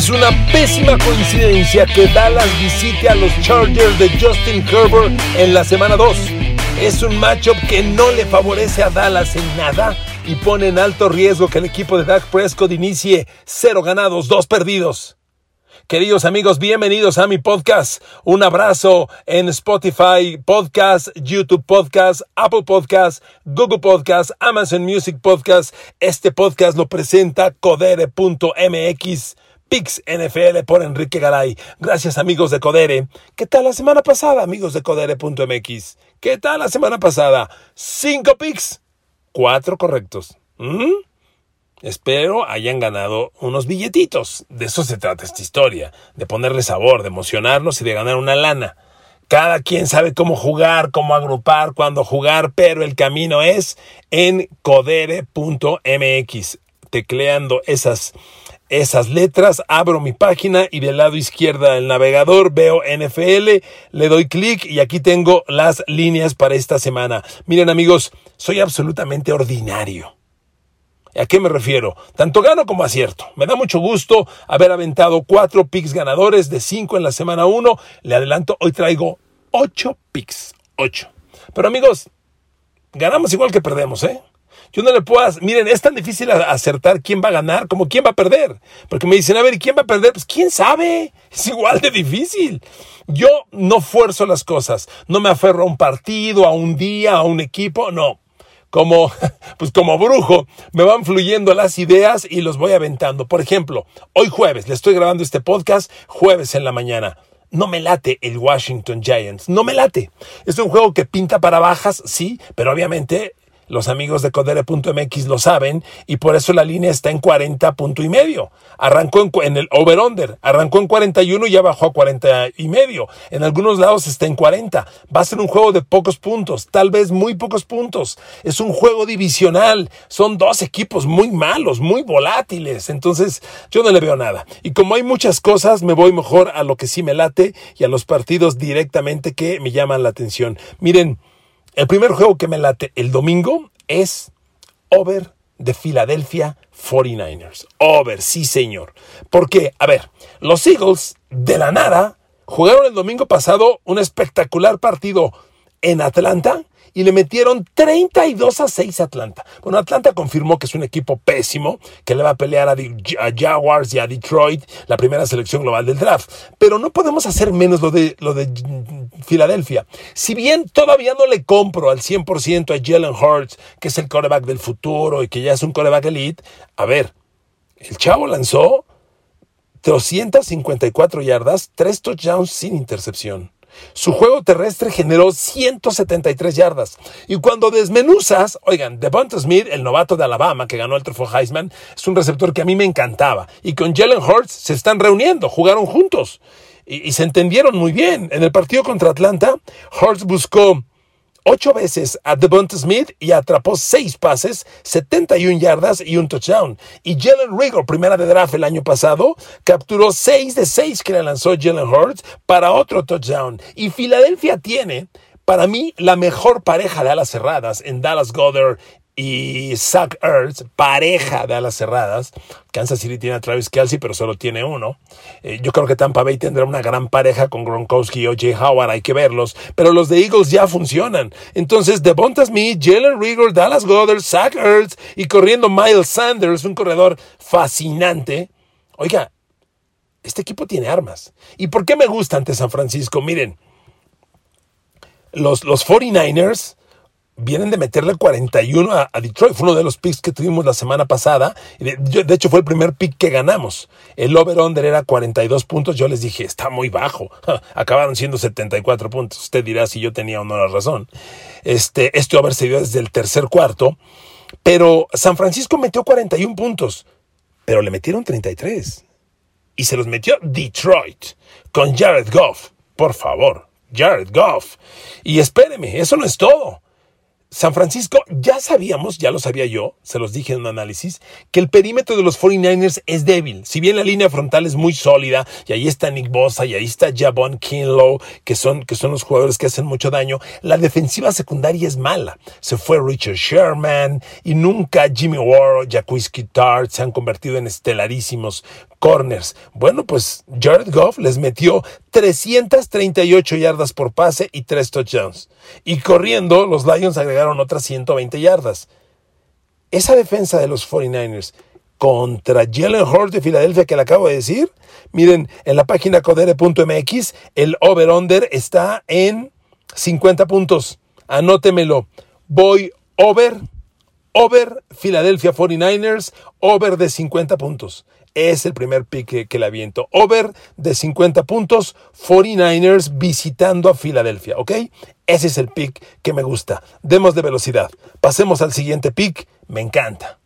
Es una pésima coincidencia que Dallas visite a los Chargers de Justin Herbert en la semana 2. Es un matchup que no le favorece a Dallas en nada y pone en alto riesgo que el equipo de Dak Prescott inicie cero ganados, dos perdidos. Queridos amigos, bienvenidos a mi podcast. Un abrazo en Spotify Podcast, YouTube Podcast, Apple Podcast, Google Podcast, Amazon Music Podcast. Este podcast lo presenta codere.mx. Pix NFL por Enrique Garay. Gracias amigos de Codere. ¿Qué tal la semana pasada, amigos de Codere.mx? ¿Qué tal la semana pasada? Cinco Pix. Cuatro correctos. Espero hayan ganado unos billetitos. De eso se trata esta historia, de ponerle sabor, de emocionarlos y de ganar una lana. Cada quien sabe cómo jugar, cómo agrupar, cuándo jugar, pero el camino es en codere.mx. Tecleando esas, esas letras, abro mi página y del lado izquierdo del navegador veo NFL, le doy clic y aquí tengo las líneas para esta semana. Miren amigos, soy absolutamente ordinario ¿A qué me refiero? Tanto gano como acierto. Me da mucho gusto haber aventado cuatro picks ganadores de cinco en la semana uno. Le adelanto, hoy traigo ocho picks. Ocho. Pero amigos, ganamos igual que perdemos, ¿eh? Yo no le puedo... Miren, es tan difícil acertar quién va a ganar como quién va a perder. Porque me dicen, a ver, ¿quién va a perder? Pues quién sabe. Es igual de difícil. Yo no fuerzo las cosas. No me aferro a un partido, a un día, a un equipo. No como, pues como brujo, me van fluyendo las ideas y los voy aventando. Por ejemplo, hoy jueves, le estoy grabando este podcast jueves en la mañana. No me late el Washington Giants, no me late. Es un juego que pinta para bajas, sí, pero obviamente los amigos de Codere.mx lo saben y por eso la línea está en 40 punto y medio. Arrancó en, el over-under, arrancó en 41 y ya bajó a 40 y medio. En algunos lados está en 40. Va a ser un juego de pocos puntos, tal vez muy pocos puntos. Es un juego divisional. Son dos equipos muy malos, muy volátiles. Entonces yo no le veo nada. Y como hay muchas cosas, me voy mejor a lo que sí me late y a los partidos directamente que me llaman la atención. Miren, el primer juego que me late el domingo es Over de Philadelphia 49ers. Over, sí señor. Porque, a ver, los Eagles de la nada jugaron el domingo pasado un espectacular partido en Atlanta y le metieron 32 a 6 a Atlanta. Bueno, Atlanta confirmó que es un equipo pésimo, que le va a pelear a, Jaguars y a Detroit, la primera selección global del draft. Pero no podemos hacer menos lo de, lo de Filadelfia. Si bien todavía no le compro al 100% a Jalen Hurts, que es el coreback del futuro y que ya es un coreback elite, a ver, el chavo lanzó 254 yardas, 3 touchdowns sin intercepción. Su juego terrestre generó 173 yardas. Y cuando desmenuzas, oigan, Devonta Smith, el novato de Alabama que ganó el trofeo Heisman, es un receptor que a mí me encantaba. Y con Jalen Hurts se están reuniendo, jugaron juntos. Y, y se entendieron muy bien. En el partido contra Atlanta, Hurts buscó ocho veces a Devonta Smith y atrapó seis pases, 71 yardas y un touchdown. Y Jalen Rigor, primera de draft el año pasado, capturó seis de seis que le lanzó Jalen Hurts para otro touchdown. Y Filadelfia tiene, para mí, la mejor pareja de alas cerradas en Dallas Goddard y Zach Ertz, pareja de alas cerradas. Kansas City tiene a Travis Kelsey, pero solo tiene uno. Eh, yo creo que Tampa Bay tendrá una gran pareja con Gronkowski y O.J. Howard, hay que verlos. Pero los de Eagles ya funcionan. Entonces, Devonta Smith, Jalen Rigor, Dallas Goddard, Zach Ertz y corriendo Miles Sanders, un corredor fascinante. Oiga, este equipo tiene armas. ¿Y por qué me gusta ante San Francisco? Miren, los, los 49ers vienen de meterle 41 a, Detroit. Fue uno de los picks que tuvimos la semana pasada. De, hecho, fue el primer pick que ganamos. El over-under era 42 puntos. Yo les dije, está muy bajo. Acabaron siendo 74 puntos. Usted dirá si yo tenía o no la razón. Este, este over se dio desde el tercer cuarto. Pero San Francisco metió 41 puntos. Pero le metieron 33. Y se los metió Detroit con Jared Goff. Por favor, Jared Goff. Y espéreme, eso no es todo San Francisco, ya sabíamos, ya lo sabía yo, se los dije en un análisis, que el perímetro de los 49ers es débil. Si bien la línea frontal es muy sólida, y ahí está Nick Bosa, y ahí está Javon Kinlow, que son, que son los jugadores que hacen mucho daño, la defensiva secundaria es mala. Se fue Richard Sherman, y nunca Jimmy Ward, Jacquisky Tart se han convertido en estelarísimos corners. Bueno, pues Jared Goff les metió 338 yardas por pase y 3 touchdowns. Y corriendo, los Lions agregaron otras 120 yardas. Esa defensa de los 49ers contra Jalen Hurts de Filadelfia que le acabo de decir, miren, en la página codere.mx el over-under está en 50 puntos. Anótemelo. Voy over, over Philadelphia 49ers, over de 50 puntos. Es el primer pick que, le aviento. Over de 50 puntos, 49ers visitando a Filadelfia, ¿ok? Ese es el pick que me gusta. Demos de velocidad. Pasemos al siguiente pick. Me encanta.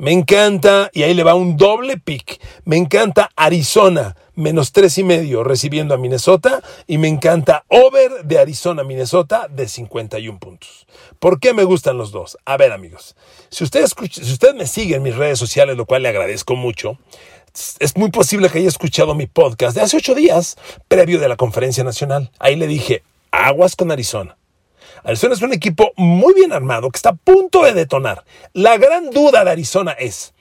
Me encanta, y ahí le va un doble pick. Me encanta Arizona, menos tres y medio recibiendo a Minnesota. Y me encanta over de Arizona, Minnesota de 51 puntos. ¿Por qué me gustan los dos? A ver, amigos, si usted, si usted me sigue en mis redes sociales, lo cual le agradezco mucho, es muy posible que haya escuchado mi podcast de hace ocho días, previo de la conferencia nacional. Ahí le dije, aguas con Arizona. Arizona es un equipo muy bien armado que está a punto de detonar. La gran duda de Arizona es,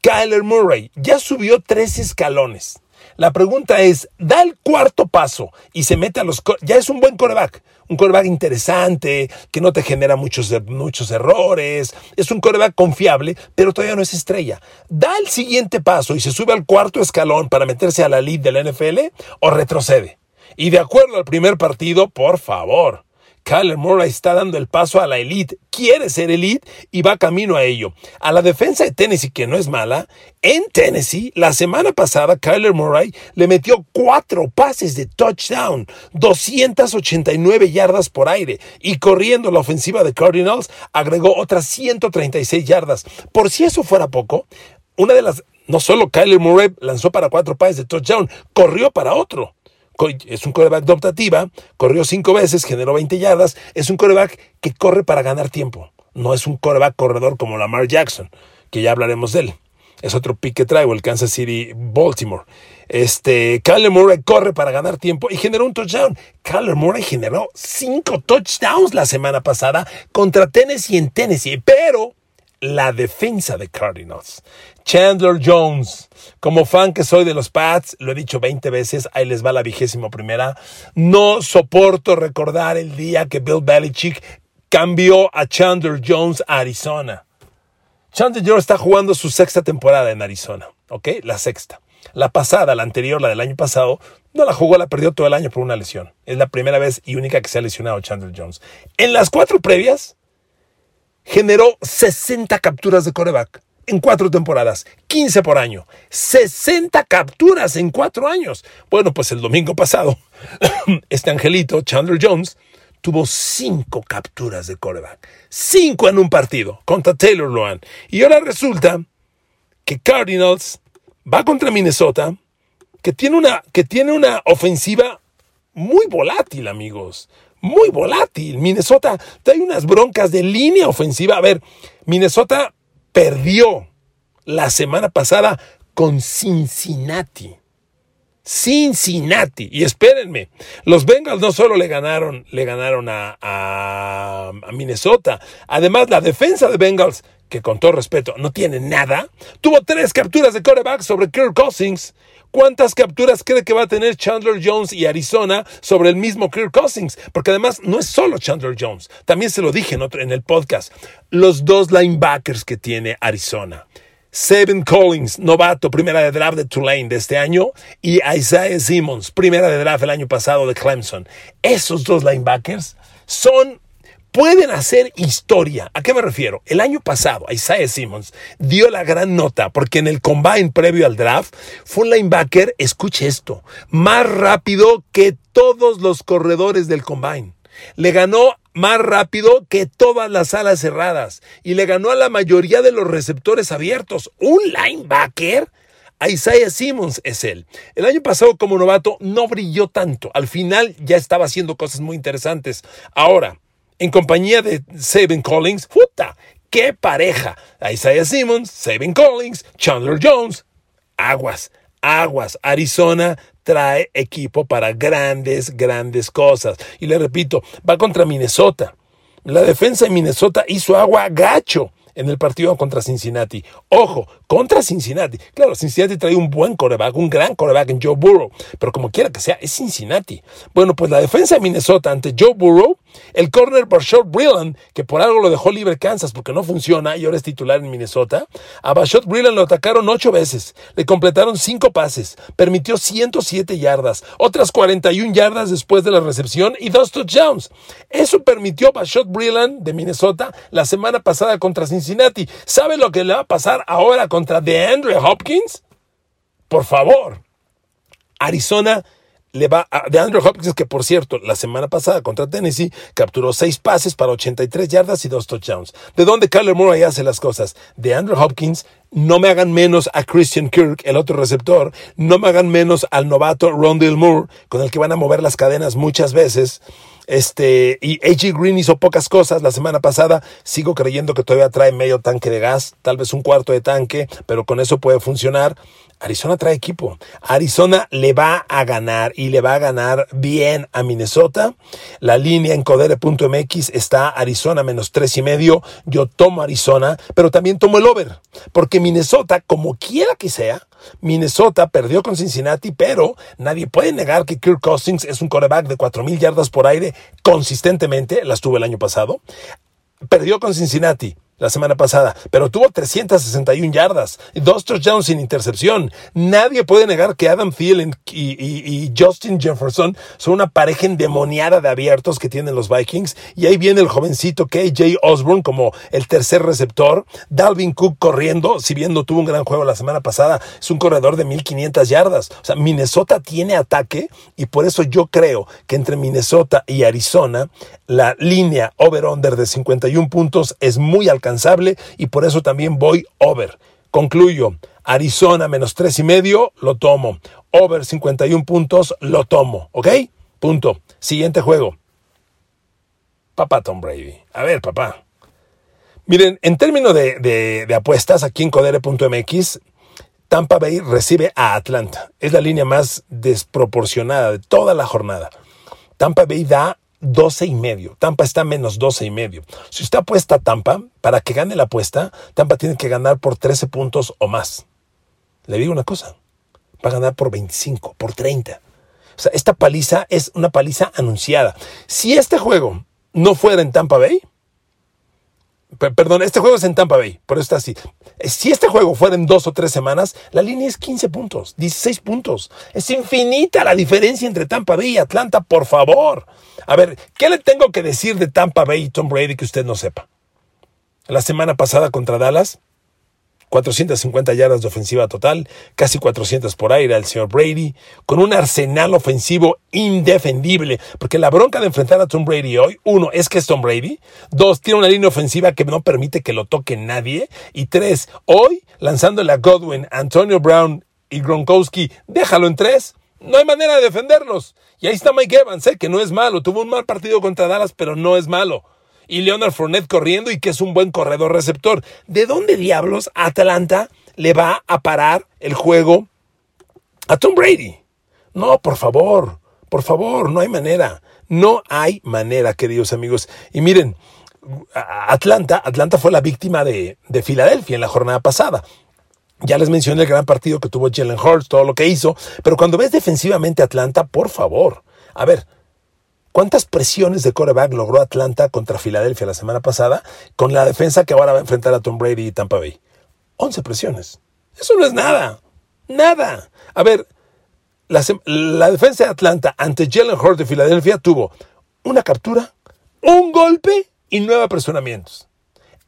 Kyler Murray ya subió tres escalones. La pregunta es, da el cuarto paso y se mete a los... Ya es un buen coreback, un coreback interesante, que no te genera muchos, muchos errores, es un coreback confiable, pero todavía no es estrella. Da el siguiente paso y se sube al cuarto escalón para meterse a la lead de la NFL o retrocede. Y de acuerdo al primer partido, por favor, Kyler Murray está dando el paso a la elite, quiere ser elite y va camino a ello. A la defensa de Tennessee, que no es mala, en Tennessee, la semana pasada, Kyler Murray le metió cuatro pases de touchdown, 289 yardas por aire y corriendo la ofensiva de Cardinals agregó otras 136 yardas. Por si eso fuera poco, una de las, no solo Kyler Murray lanzó para cuatro pases de touchdown, corrió para otro es un coreback de optativa, corrió cinco veces, generó 20 yardas, es un coreback que corre para ganar tiempo, no es un coreback corredor como Lamar Jackson, que ya hablaremos de él. Es otro pick que traigo, el Kansas City Baltimore. Este, Kyler Murray corre para ganar tiempo y generó un touchdown. Kyler Murray generó cinco touchdowns la semana pasada contra Tennessee en Tennessee, pero la defensa de Cardinals. Chandler Jones, como fan que soy de los Pats, lo he dicho 20 veces, ahí les va la vigésima primera. No soporto recordar el día que Bill Belichick cambió a Chandler Jones a Arizona. Chandler Jones está jugando su sexta temporada en Arizona, ¿ok? La sexta. La pasada, la anterior, la del año pasado, no la jugó, la perdió todo el año por una lesión. Es la primera vez y única que se ha lesionado Chandler Jones. En las cuatro previas, generó 60 capturas de coreback en cuatro temporadas, 15 por año, 60 capturas en cuatro años. Bueno, pues el domingo pasado, este angelito, Chandler Jones, tuvo cinco capturas de coreback, cinco en un partido contra Taylor Loan. Y ahora resulta que Cardinals va contra Minnesota, que tiene una, que tiene una ofensiva muy volátil, amigos muy volátil. Minnesota trae unas broncas de línea ofensiva. A ver, Minnesota perdió la semana pasada con Cincinnati. Cincinnati. Y espérenme, los Bengals no solo le ganaron, le ganaron a, Minnesota, además la defensa de Bengals, que con todo respeto no tiene nada, tuvo tres capturas de quarterback sobre Kirk Cousins ¿Cuántas capturas cree que va a tener Chandler Jones y Arizona sobre el mismo Kirk Cousins? Porque además no es solo Chandler Jones, también se lo dije otro, en el podcast, los dos linebackers que tiene Arizona. Seven Collins, novato, primera de draft de Tulane de este año, y Isaiah Simmons, primera de draft el año pasado de Clemson. Esos dos linebackers son pueden hacer historia. ¿A qué me refiero? El año pasado, Isaiah Simmons dio la gran nota porque en el combine previo al draft fue un linebacker, escuche esto, más rápido que todos los corredores del combine. Le ganó más rápido que todas las alas cerradas y le ganó a la mayoría de los receptores abiertos. Un linebacker. Isaiah Simmons es él. El año pasado como novato no brilló tanto. Al final ya estaba haciendo cosas muy interesantes. Ahora, en compañía de Saban Collins. ¡Puta! ¡Qué pareja! Isaiah Simmons, Saban Collins, Chandler Jones. Aguas, aguas. Arizona trae equipo para grandes, grandes cosas. Y le repito, va contra Minnesota. La defensa de Minnesota hizo agua gacho en el partido contra Cincinnati. Ojo, contra Cincinnati. Claro, Cincinnati trae un buen coreback, un gran coreback en Joe Burrow, pero como quiera que sea, es Cincinnati. Bueno, pues la defensa de Minnesota ante Joe Burrow, el corner Bashot Brilland, que por algo lo dejó libre Kansas porque no funciona y ahora es titular en Minnesota, a Bashot Brilland lo atacaron ocho veces, le completaron cinco pases, permitió 107 yardas, otras 41 yardas después de la recepción y dos touchdowns. Eso permitió a Bashot Brilland de Minnesota la semana pasada contra Cincinnati ¿Sabe lo que le va a pasar ahora contra DeAndre Hopkins? Por favor. Arizona le va a DeAndre Hopkins, que por cierto, la semana pasada contra Tennessee capturó seis pases para 83 yardas y dos touchdowns. ¿De dónde Kyler Murray hace las cosas? DeAndre Hopkins, no me hagan menos a Christian Kirk, el otro receptor, no me hagan menos al novato Rondell Moore, con el que van a mover las cadenas muchas veces. Este, y AJ Green hizo pocas cosas la semana pasada. Sigo creyendo que todavía trae medio tanque de gas, tal vez un cuarto de tanque, pero con eso puede funcionar. Arizona trae equipo. Arizona le va a ganar y le va a ganar bien a Minnesota. La línea en codere.mx está Arizona menos tres y medio. Yo tomo Arizona, pero también tomo el over, porque Minnesota, como quiera que sea, Minnesota perdió con Cincinnati, pero nadie puede negar que Kirk Cousins es un quarterback de 4.000 yardas por aire consistentemente, las tuvo el año pasado. Perdió con Cincinnati, la semana pasada, pero tuvo 361 yardas y dos touchdowns sin intercepción. Nadie puede negar que Adam Thielen y, Justin Jefferson son una pareja endemoniada de abiertos que tienen los Vikings. Y ahí viene el jovencito KJ Osborne como el tercer receptor. Dalvin Cook corriendo, si bien no tuvo un gran juego la semana pasada, es un corredor de 1500 yardas. O sea, Minnesota tiene ataque y por eso yo creo que entre Minnesota y Arizona la línea over-under de 51 puntos es muy y por eso también voy over. Concluyo, Arizona menos tres y medio, lo tomo. Over 51 puntos, lo tomo. ¿Ok? Punto. Siguiente juego. Papá Tom Brady. A ver, papá. Miren, en términos de, de apuestas, aquí en codere.mx, Tampa Bay recibe a Atlanta. Es la línea más desproporcionada de toda la jornada. Tampa Bay da 12 y medio. Tampa está menos 12 y medio. Si usted apuesta a Tampa, para que gane la apuesta, Tampa tiene que ganar por 13 puntos o más. Le digo una cosa, va a ganar por 25, por 30. O sea, esta paliza es una paliza anunciada. Si este juego no fuera en Tampa Bay, Perdón, este juego es en Tampa Bay, por eso está así. Eh, si este juego fuera en dos o tres semanas, la línea es 15 puntos, 16 puntos. Es infinita la diferencia entre Tampa Bay y Atlanta, por favor. A ver, ¿qué le tengo que decir de Tampa Bay y Tom Brady que usted no sepa? La semana pasada contra Dallas, 450 yardas de ofensiva total, casi 400 por aire al señor Brady, con un arsenal ofensivo indefendible, porque la bronca de enfrentar a Tom Brady hoy, uno, es que es Tom Brady, dos, tiene una línea ofensiva que no permite que lo toque nadie, y tres, hoy, lanzándole a Godwin, Antonio Brown y Gronkowski, déjalo en tres, no hay manera de defenderlos. Y ahí está Mike Evans, ¿eh? que no es malo, tuvo un mal partido contra Dallas, pero no es malo y Leonard Fournette corriendo y que es un buen corredor receptor. ¿De dónde diablos Atlanta le va a parar el juego a Tom Brady? No, por favor, por favor, no hay manera. No hay manera, queridos amigos. Y miren, Atlanta, Atlanta fue la víctima de, de Filadelfia en la jornada pasada. Ya les mencioné el gran partido que tuvo Jalen Hurts, todo lo que hizo, pero cuando ves defensivamente Atlanta, por favor, a ver, ¿Cuántas presiones de coreback logró Atlanta contra Filadelfia la semana pasada con la defensa que ahora va a enfrentar a Tom Brady y Tampa Bay? 11 presiones. Eso no es nada. Nada. A ver, la, defensa de Atlanta ante Jalen Hurts de Filadelfia tuvo una captura, un golpe y nueve apresuramientos.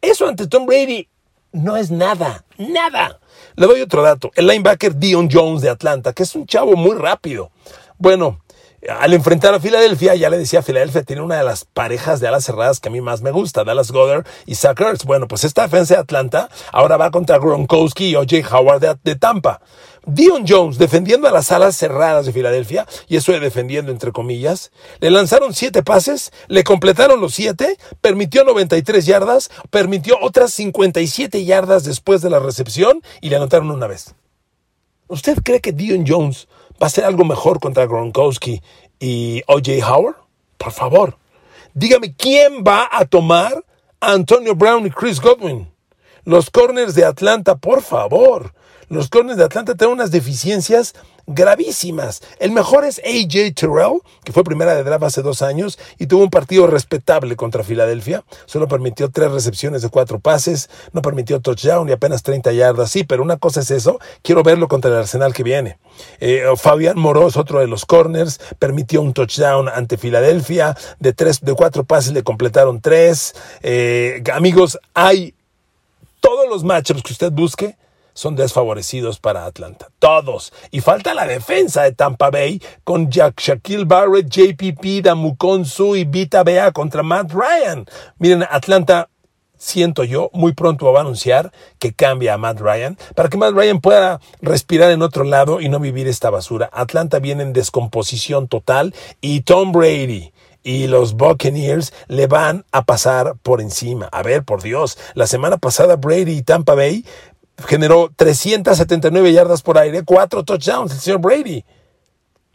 Eso ante Tom Brady no es nada. Nada. Le doy otro dato. El linebacker Dion Jones de Atlanta, que es un chavo muy rápido. Bueno, al enfrentar a Filadelfia, ya le decía, Filadelfia tiene una de las parejas de alas cerradas que a mí más me gusta, Dallas Goddard y Zach Ertz. Bueno, pues esta defensa de Atlanta ahora va contra Gronkowski y O.J. Howard de, Tampa. Dion Jones defendiendo a las alas cerradas de Filadelfia, y eso de defendiendo entre comillas, le lanzaron siete pases, le completaron los siete, permitió 93 yardas, permitió otras 57 yardas después de la recepción y le anotaron una vez. ¿Usted cree que Dion Jones va a hacer algo mejor contra Gronkowski y OJ Howard? Por favor, dígame quién va a tomar a Antonio Brown y Chris Godwin. Los corners de Atlanta, por favor. Los corners de Atlanta tienen unas deficiencias gravísimas. El mejor es AJ Terrell, que fue primera de draft hace dos años y tuvo un partido respetable contra Filadelfia. Solo permitió tres recepciones de cuatro pases, no permitió touchdown y apenas 30 yardas. Sí, pero una cosa es eso, quiero verlo contra el Arsenal que viene. Eh, Fabián Moros, otro de los corners, permitió un touchdown ante Filadelfia. De, tres, de cuatro pases le completaron tres. Eh, amigos, hay todos los matchups que usted busque son desfavorecidos para Atlanta. Todos. Y falta la defensa de Tampa Bay con Jack Shaquille Barrett, JPP, Damukonsu y Vita Bea contra Matt Ryan. Miren, Atlanta siento yo, muy pronto va a anunciar que cambia a Matt Ryan para que Matt Ryan pueda respirar en otro lado y no vivir esta basura. Atlanta viene en descomposición total y Tom Brady y los Buccaneers le van a pasar por encima. A ver, por Dios, la semana pasada Brady y Tampa Bay generó 379 yardas por aire, cuatro touchdowns el señor Brady.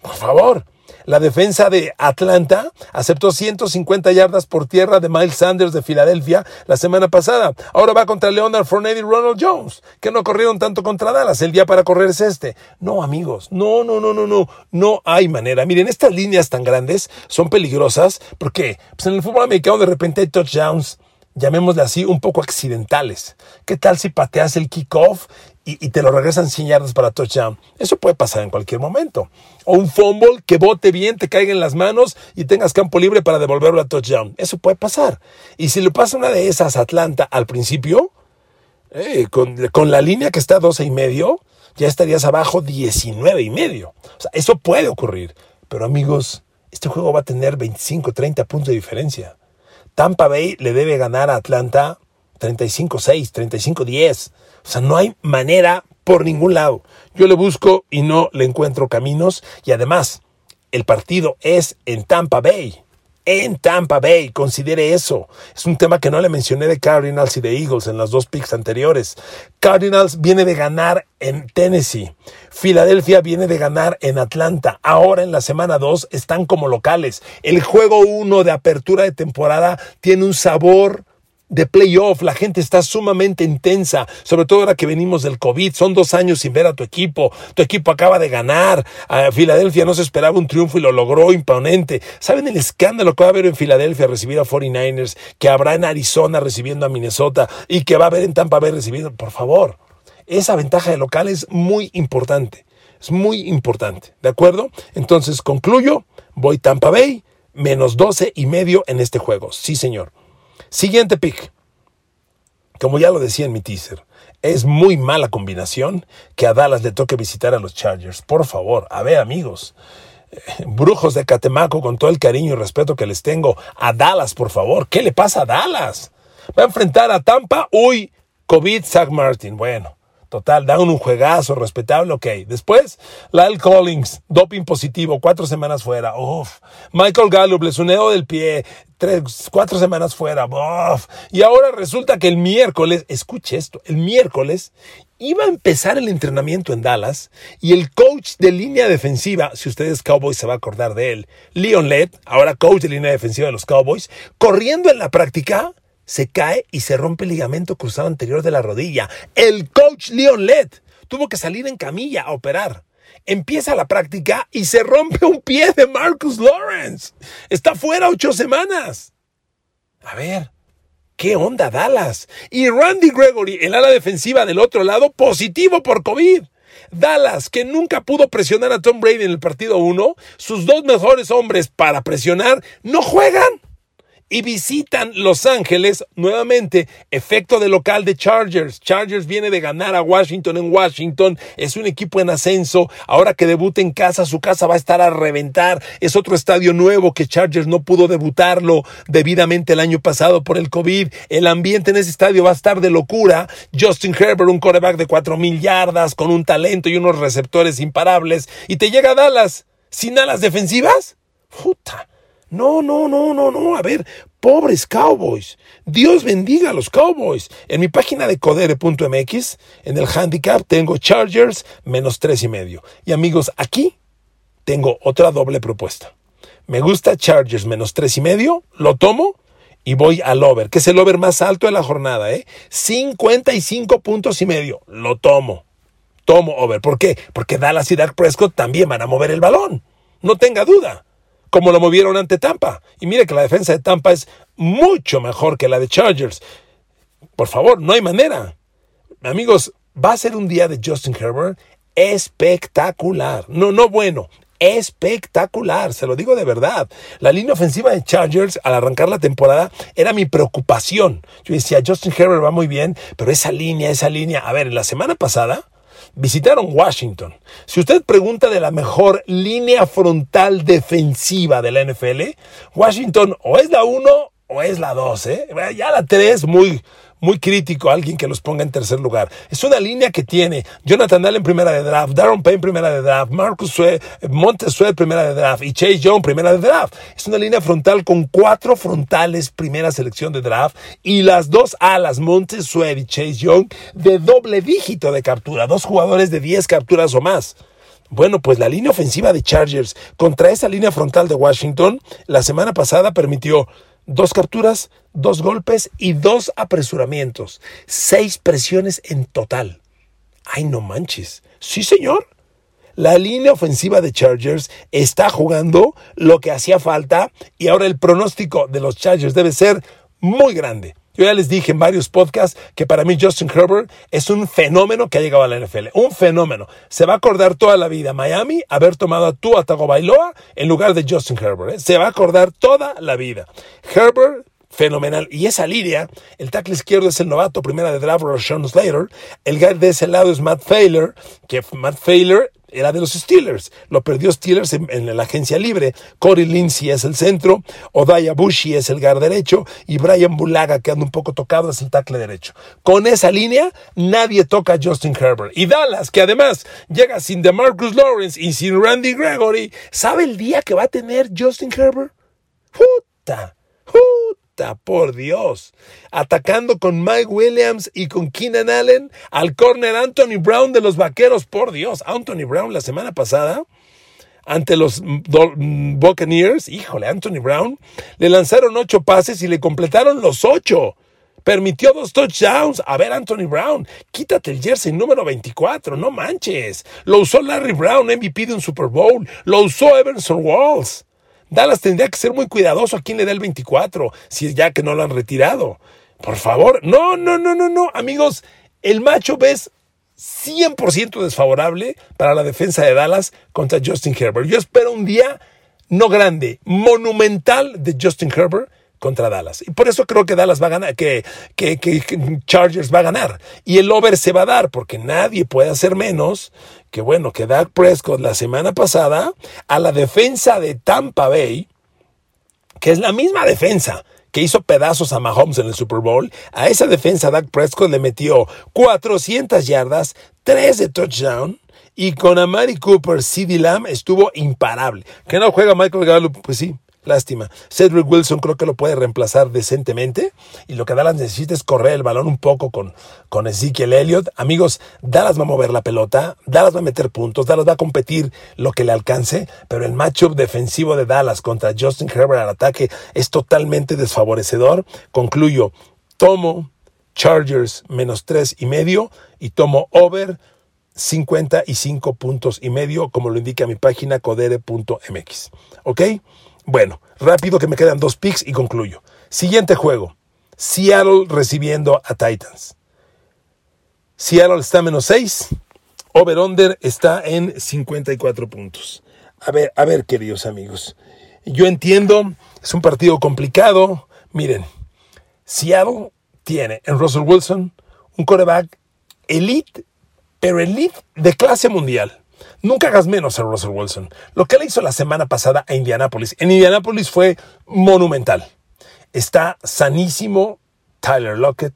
Por favor. La defensa de Atlanta aceptó 150 yardas por tierra de Miles Sanders de Filadelfia la semana pasada. Ahora va contra Leonard Fournette y Ronald Jones, que no corrieron tanto contra Dallas. El día para correr es este. No, amigos, no, no, no, no, no, no hay manera. Miren, estas líneas tan grandes son peligrosas porque pues en el fútbol americano de repente hay touchdowns llamémosle así, un poco accidentales. ¿Qué tal si pateas el kickoff y, y, te lo regresan 100 yardas para touchdown? Eso puede pasar en cualquier momento. O un fumble que bote bien, te caiga en las manos y tengas campo libre para devolverlo a touchdown. Eso puede pasar. Y si le pasa una de esas a Atlanta al principio, eh, con, con, la línea que está a 12 y medio, ya estarías abajo 19 y medio. O sea, eso puede ocurrir. Pero amigos, este juego va a tener 25, 30 puntos de diferencia. Tampa Bay le debe ganar a Atlanta 35-6, 35-10. O sea, no hay manera por ningún lado. Yo le busco y no le encuentro caminos. Y además, el partido es en Tampa Bay. En Tampa Bay, considere eso. Es un tema que no le mencioné de Cardinals y de Eagles en las dos picks anteriores. Cardinals viene de ganar en Tennessee. Filadelfia viene de ganar en Atlanta. Ahora en la semana 2 están como locales. El juego 1 de apertura de temporada tiene un sabor de playoff, la gente está sumamente intensa, sobre todo ahora que venimos del COVID, son dos años sin ver a tu equipo, tu equipo acaba de ganar, a Filadelfia no se esperaba un triunfo y lo logró imponente. ¿Saben el escándalo que va a haber en Filadelfia recibir a 49ers, que habrá en Arizona recibiendo a Minnesota y que va a haber en Tampa Bay recibiendo? Por favor, esa ventaja de local es muy importante, es muy importante, ¿de acuerdo? Entonces concluyo, voy Tampa Bay, menos 12 y medio en este juego, sí señor. Siguiente pick. Como ya lo decía en mi teaser, es muy mala combinación que a Dallas le toque visitar a los Chargers. Por favor, a ver amigos, eh, brujos de Catemaco, con todo el cariño y respeto que les tengo, a Dallas, por favor. ¿Qué le pasa a Dallas? Va a enfrentar a Tampa. Uy, COVID, Zach Martin. Bueno, Total, dan un juegazo respetable, ok. Después, Lyle Collins, doping positivo, cuatro semanas fuera. Uf. Michael Gallup, lesionado del pie, tres, cuatro semanas fuera. Uf. Y ahora resulta que el miércoles, escuche esto, el miércoles iba a empezar el entrenamiento en Dallas y el coach de línea defensiva, si ustedes Cowboys se va a acordar de él, Leon Led, ahora coach de línea defensiva de los Cowboys, corriendo en la práctica se cae y se rompe el ligamento cruzado anterior de la rodilla. El coach Leon Led tuvo que salir en camilla a operar. Empieza la práctica y se rompe un pie de Marcus Lawrence. Está fuera ocho semanas. A ver, ¿qué onda Dallas? Y Randy Gregory, el ala defensiva del otro lado, positivo por COVID. Dallas, que nunca pudo presionar a Tom Brady en el partido 1, sus dos mejores hombres para presionar no juegan. Y visitan Los Ángeles nuevamente. Efecto de local de Chargers. Chargers viene de ganar a Washington en Washington. Es un equipo en ascenso. Ahora que debute en casa, su casa va a estar a reventar. Es otro estadio nuevo que Chargers no pudo debutarlo debidamente el año pasado por el COVID. El ambiente en ese estadio va a estar de locura. Justin Herbert, un coreback de cuatro mil yardas, con un talento y unos receptores imparables. Y te llega a Dallas sin alas defensivas. Puta. No, no, no, no, no. A ver, pobres Cowboys. Dios bendiga a los Cowboys. En mi página de codere.mx, en el handicap, tengo Chargers menos tres y medio. Y amigos, aquí tengo otra doble propuesta. Me gusta Chargers menos tres y medio, lo tomo y voy al over, que es el over más alto de la jornada, ¿eh? 55 puntos y medio, lo tomo. Tomo over. ¿Por qué? Porque Dallas y Dark Prescott también van a mover el balón. No tenga duda como lo movieron ante Tampa. Y mire que la defensa de Tampa es mucho mejor que la de Chargers. Por favor, no hay manera. Amigos, va a ser un día de Justin Herbert espectacular. No, no bueno, espectacular, se lo digo de verdad. La línea ofensiva de Chargers al arrancar la temporada era mi preocupación. Yo decía, Justin Herbert va muy bien, pero esa línea, esa línea, a ver, la semana pasada visitaron Washington. Si usted pregunta de la mejor línea frontal defensiva de la NFL, Washington o es la 1 o es la 2. ¿eh? Ya la 3 muy, muy crítico alguien que los ponga en tercer lugar. Es una línea que tiene Jonathan Allen primera de draft, Darren Payne primera de draft, Marcus Sue, Montes primera de draft y Chase Young primera de draft. Es una línea frontal con cuatro frontales primera selección de draft y las dos alas Montes y Chase Young de doble dígito de captura, dos jugadores de 10 capturas o más. Bueno, pues la línea ofensiva de Chargers contra esa línea frontal de Washington la semana pasada permitió dos capturas, dos golpes y dos apresuramientos. Seis presiones en total. Ay, no manches. Sí, señor. La línea ofensiva de Chargers está jugando lo que hacía falta y ahora el pronóstico de los Chargers debe ser muy grande. Yo ya les dije en varios podcasts que para mí Justin Herbert es un fenómeno que ha llegado a la NFL. Un fenómeno. Se va a acordar toda la vida Miami haber tomado a Tua Tagovailoa en lugar de Justin Herbert. ¿eh? Se va a acordar toda la vida. Herbert fenomenal. Y esa línea, el tackle izquierdo es el novato primera de draft, Sean Slater. El guy de ese lado es Matt Failer, que Matt Failer era de los Steelers. Lo perdió Steelers en, la agencia libre. Corey Lindsey es el centro, Odaya Bushi es el guard derecho y Brian Bulaga, que anda un poco tocado, es el tackle derecho. Con esa línea, nadie toca a Justin Herbert. Y Dallas, que además llega sin DeMarcus Lawrence y sin Randy Gregory, ¿sabe el día que va a tener Justin Herbert? ¡Puta! Por Dios. Atacando con Mike Williams y con Keenan Allen al corner Anthony Brown de los Vaqueros, por Dios. Anthony Brown la semana pasada ante los Buccaneers, híjole, Anthony Brown, le lanzaron ocho pases y le completaron los ocho. Permitió dos touchdowns. A ver, Anthony Brown, quítate el jersey número 24, no manches. Lo usó Larry Brown, MVP de un Super Bowl. Lo usó Everson Walls. Dallas tendría que ser muy cuidadoso a quién le da el 24, si es ya que no lo han retirado. Por favor, no, no, no, no, no, amigos, el macho es 100% desfavorable para la defensa de Dallas contra Justin Herbert. Yo espero un día no grande, monumental de Justin Herbert contra Dallas. Y por eso creo que Dallas va a ganar, que, que, Chargers va a ganar. Y el over se va a dar, porque nadie puede hacer menos que, bueno, que Dak Prescott la semana pasada a la defensa de Tampa Bay, que es la misma defensa que hizo pedazos a Mahomes en el Super Bowl, a esa defensa Dak Prescott le metió 400 yardas, 3 de touchdown, y con Amari Cooper, CD Lamb estuvo imparable. ¿Que no juega Michael Gallup? Pues sí, Lástima. Cedric Wilson creo que lo puede reemplazar decentemente. Y lo que Dallas necesita es correr el balón un poco con, Ezekiel Elliott. Amigos, Dallas va a mover la pelota, Dallas va a meter puntos, Dallas va a competir lo que le alcance. Pero el matchup defensivo de Dallas contra Justin Herbert al ataque es totalmente desfavorecedor. Concluyo, tomo Chargers menos tres y medio y tomo over 55 puntos y medio, como lo indica mi página codere.mx. ¿Ok? Bueno, rápido que me quedan dos picks y concluyo. Siguiente juego. Seattle recibiendo a Titans. Seattle está menos 6. Over-under está en 54 puntos. A ver, a ver, queridos amigos. Yo entiendo, es un partido complicado. Miren, Seattle tiene en Russell Wilson un coreback elite, pero elite de clase mundial. Nunca hagas menos a Russell Wilson. Lo que él hizo la semana pasada a Indianapolis, en Indianapolis fue monumental. Está sanísimo Tyler Lockett,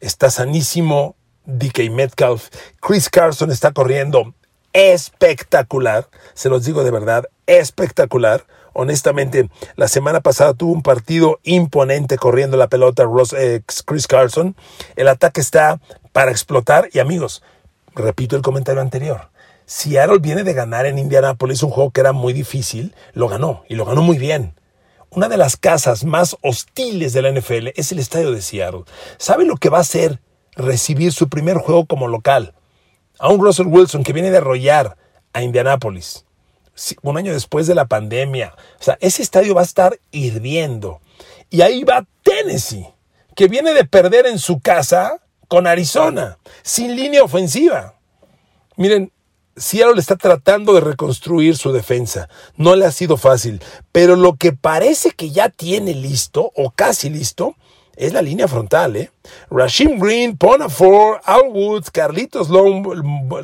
está sanísimo DK Metcalf, Chris Carson está corriendo espectacular, se los digo de verdad, espectacular. Honestamente, la semana pasada tuvo un partido imponente corriendo la pelota Ross, eh, Chris Carson. El ataque está para explotar y amigos, repito el comentario anterior. Seattle viene de ganar en Indianapolis un juego que era muy difícil, lo ganó y lo ganó muy bien. Una de las casas más hostiles de la NFL es el estadio de Seattle. ¿Sabe lo que va a hacer recibir su primer juego como local? A un Russell Wilson que viene de arrollar a Indianapolis un año después de la pandemia. O sea, ese estadio va a estar hirviendo. Y ahí va Tennessee, que viene de perder en su casa con Arizona, sin línea ofensiva. Miren, Seattle está tratando de reconstruir su defensa. No le ha sido fácil, pero lo que parece que ya tiene listo, o casi listo, es la línea frontal, ¿eh? Rashim Green, Ponafor, Al Woods, Carlitos,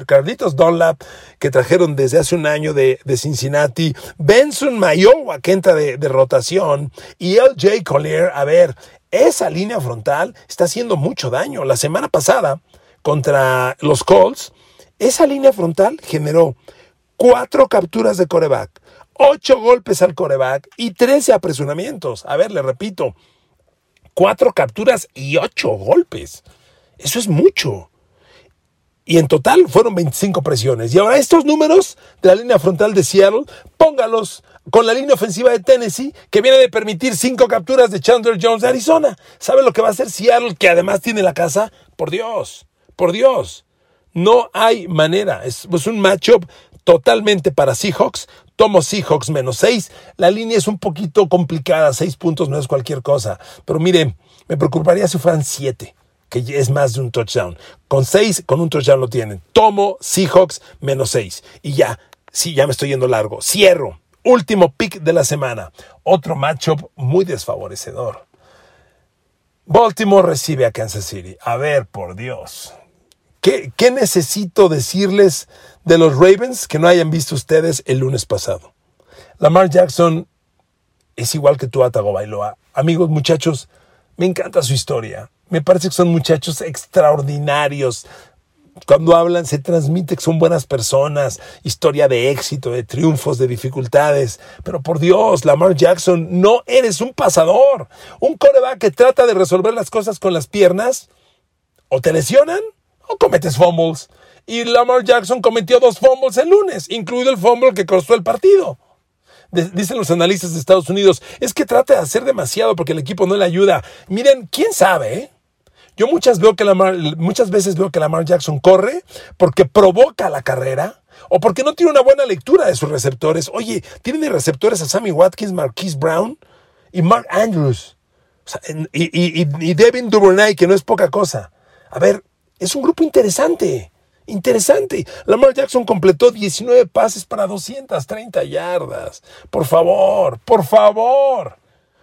Carlitos Dunlap, que trajeron desde hace un año de, Cincinnati, Benson Mayowa, que entra de, de rotación, y LJ Collier. A ver, esa línea frontal está haciendo mucho daño. La semana pasada, contra los Colts, esa línea frontal generó cuatro capturas de coreback, ocho golpes al coreback y trece apresuramientos. A ver, le repito, cuatro capturas y ocho golpes. Eso es mucho. Y en total fueron 25 presiones. Y ahora estos números de la línea frontal de Seattle, póngalos con la línea ofensiva de Tennessee, que viene de permitir cinco capturas de Chandler Jones de Arizona. ¿Sabe lo que va a hacer Seattle, que además tiene la casa? Por Dios, por Dios. No hay manera. Es, un matchup totalmente para Seahawks. Tomo Seahawks menos 6. La línea es un poquito complicada. 6 puntos no es cualquier cosa. Pero mire, me preocuparía si fueran 7 que es más de un touchdown. Con 6, con un touchdown lo tienen. Tomo Seahawks menos 6. Y ya, sí, ya me estoy yendo largo. Cierro. Último pick de la semana. Otro matchup muy desfavorecedor. Baltimore recibe a Kansas City. A ver, por Dios. ¿Qué, ¿Qué, necesito decirles de los Ravens que no hayan visto ustedes el lunes pasado? Lamar Jackson es igual que tú, Atago Bailoa. Amigos, muchachos, me encanta su historia. Me parece que son muchachos extraordinarios. Cuando hablan se transmite que son buenas personas, historia de éxito, de triunfos, de dificultades. Pero por Dios, Lamar Jackson, no eres un pasador. Un coreback que trata de resolver las cosas con las piernas. O te lesionan cometes fumbles. Y Lamar Jackson cometió dos fumbles el lunes, incluido el fumble que costó el partido. dicen los analistas de Estados Unidos, es que trata de hacer demasiado porque el equipo no le ayuda. Miren, quién sabe, ¿eh? Yo muchas, veo que muchas veces veo que Lamar Jackson corre porque provoca la carrera o porque no tiene una buena lectura de sus receptores. Oye, tienen de receptores a Sammy Watkins, Marquise Brown y Mark Andrews. y, y, y Devin Duvernay, que no es poca cosa. A ver, es un grupo interesante. Interesante. Lamar Jackson completó 19 pases para 230 yardas. Por favor, por favor.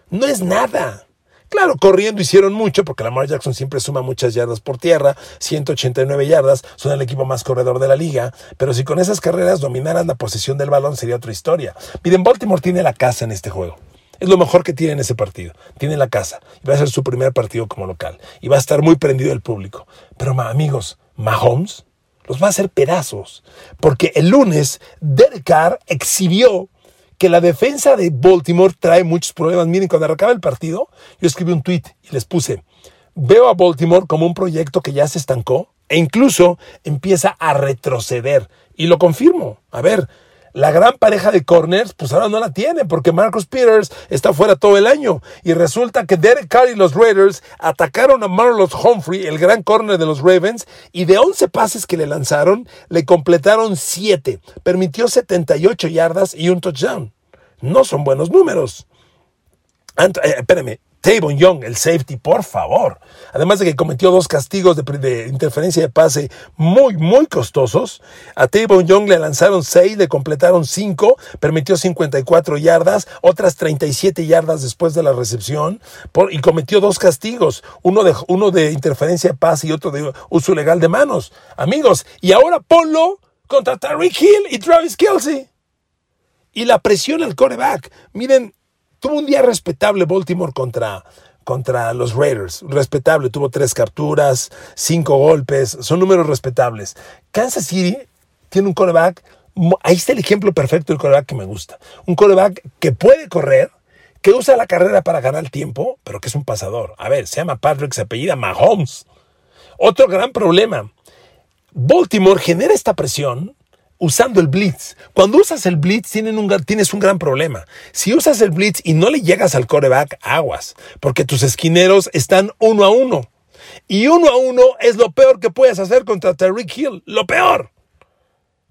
No es nada. Claro, corriendo hicieron mucho porque Lamar Jackson siempre suma muchas yardas por tierra, 189 yardas, son el equipo más corredor de la liga, pero si con esas carreras dominaran la posesión del balón sería otra historia. Miren, Baltimore tiene la casa en este juego. Es lo mejor que tiene en ese partido. Tiene la casa. Va a ser su primer partido como local. Y va a estar muy prendido el público. Pero, amigos, Mahomes los va a hacer pedazos. Porque el lunes, Derek Carr exhibió que la defensa de Baltimore trae muchos problemas. Miren, cuando arrancaba el partido, yo escribí un tweet y les puse, veo a Baltimore como un proyecto que ya se estancó e incluso empieza a retroceder. Y lo confirmo. A ver, la gran pareja de corners, pues ahora no la tiene, porque Marcus Peters está fuera todo el año. Y resulta que Derek Carr y los Raiders atacaron a Marlos Humphrey, el gran corner de los Ravens, y de 11 pases que le lanzaron, le completaron 7. Permitió 78 yardas y un touchdown. No son buenos números. Eh, espérame, Tavon Young, el safety, por favor. Además de que cometió dos castigos de, interferencia de pase muy, muy costosos. A Tavon Young le lanzaron seis, le completaron cinco, permitió 54 yardas, otras 37 yardas después de la recepción, y cometió dos castigos, uno de, uno de interferencia de pase y otro de uso legal de manos. Amigos, y ahora ponlo contra Tariq Hill y Travis Kelsey. Y la presión al coreback. Miren, Tuvo un día respetable Baltimore contra, contra los Raiders. Respetable, tuvo tres capturas, cinco golpes, son números respetables. Kansas City tiene un coreback, ahí está el ejemplo perfecto del coreback que me gusta. Un coreback que puede correr, que usa la carrera para ganar tiempo, pero que es un pasador. A ver, se llama Patrick, se apellida Mahomes. Otro gran problema. Baltimore genera esta presión usando el blitz. Cuando usas el blitz tienes un gran problema. Si usas el blitz y no le llegas al coreback, aguas, porque tus esquineros están uno a uno. Y uno a uno es lo peor que puedes hacer contra Tariq Hill. Lo peor.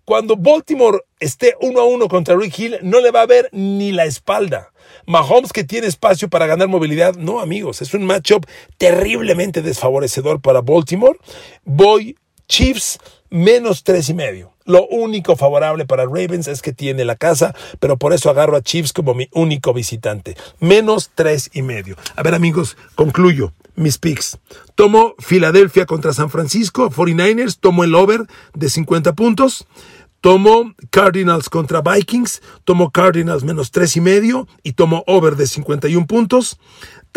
Cuando Baltimore esté uno a uno contra Rick Hill, no le va a ver ni la espalda. Mahomes que tiene espacio para ganar movilidad, no amigos, es un matchup terriblemente desfavorecedor para Baltimore. Voy Chiefs menos tres y medio. Lo único favorable para Ravens es que tiene la casa, pero por eso agarro a Chiefs como mi único visitante. Menos tres y medio. A ver, amigos, concluyo mis picks. Tomo Filadelfia contra San Francisco, 49ers, tomo el over de 50 puntos. Tomo Cardinals contra Vikings, tomo Cardinals menos tres y medio y tomo over de 51 puntos.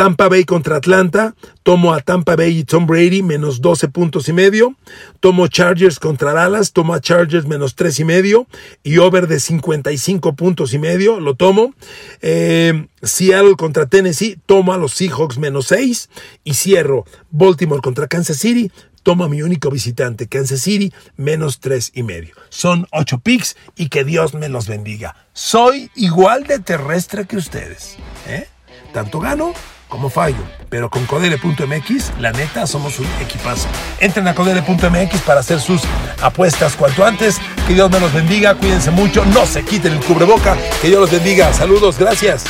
Tampa Bay contra Atlanta, tomo a Tampa Bay y Tom Brady menos 12 puntos y medio. Tomo Chargers contra Dallas, tomo a Chargers menos tres y medio y over de 55 puntos y medio, lo tomo. Eh, Seattle contra Tennessee, tomo a los Seahawks menos 6 y cierro Baltimore contra Kansas City, Toma mi único visitante, Kansas City, menos tres y medio. Son ocho picks y que Dios me los bendiga. Soy igual de terrestre que ustedes. ¿eh? Tanto gano como fallo. Pero con Codere.mx, la neta, somos un equipazo. Entren a Codere.mx para hacer sus apuestas cuanto antes. Que Dios me los bendiga, cuídense mucho, no se quiten el cubreboca. Que Dios los bendiga. Saludos, gracias.